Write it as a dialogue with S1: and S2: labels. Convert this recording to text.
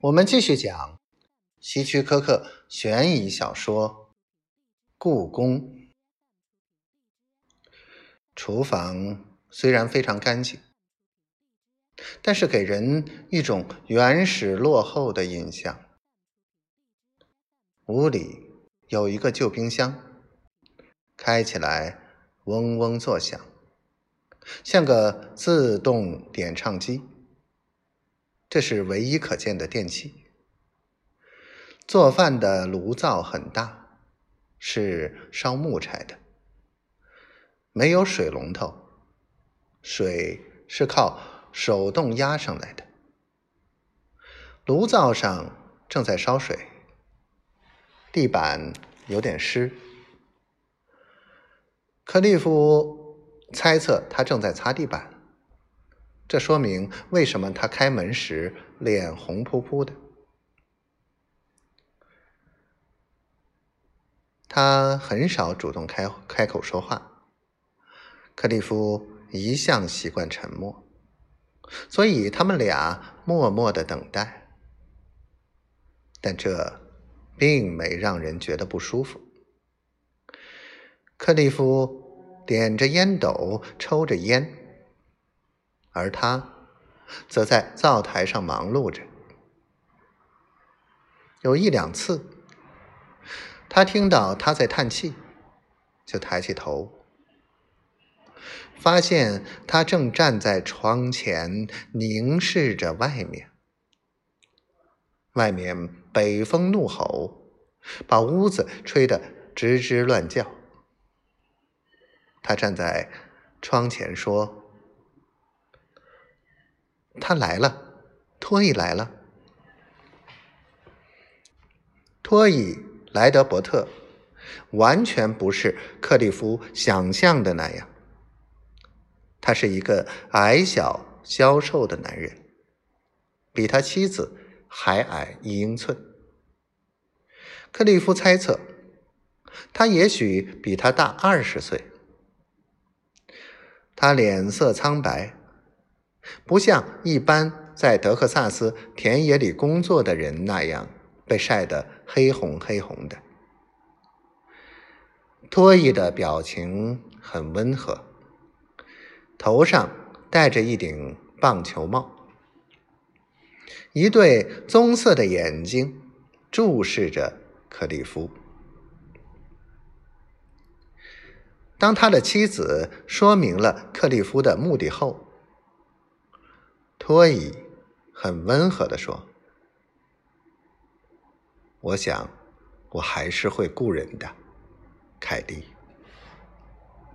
S1: 我们继续讲希区柯克悬疑小说《故宫》。厨房虽然非常干净，但是给人一种原始落后的印象。屋里有一个旧冰箱，开起来嗡嗡作响，像个自动点唱机。这是唯一可见的电器。做饭的炉灶很大，是烧木柴的，没有水龙头，水是靠手动压上来的。炉灶上正在烧水，地板有点湿。克利夫猜测他正在擦地板。这说明为什么他开门时脸红扑扑的。他很少主动开开口说话。克利夫一向习惯沉默，所以他们俩默默的等待。但这并没让人觉得不舒服。克利夫点着烟斗，抽着烟。而他则在灶台上忙碌着。有一两次，他听到他在叹气，就抬起头，发现他正站在窗前凝视着外面。外面北风怒吼，把屋子吹得吱吱乱叫。他站在窗前说。他来了，托伊来了。托伊莱德伯特完全不是克利夫想象的那样，他是一个矮小消瘦的男人，比他妻子还矮一英寸。克利夫猜测，他也许比他大二十岁。他脸色苍白。不像一般在德克萨斯田野里工作的人那样被晒得黑红黑红的。托伊的表情很温和，头上戴着一顶棒球帽，一对棕色的眼睛注视着克里夫。当他的妻子说明了克利夫的目的后。托伊很温和地说：“我想，我还是会雇人的，凯蒂。”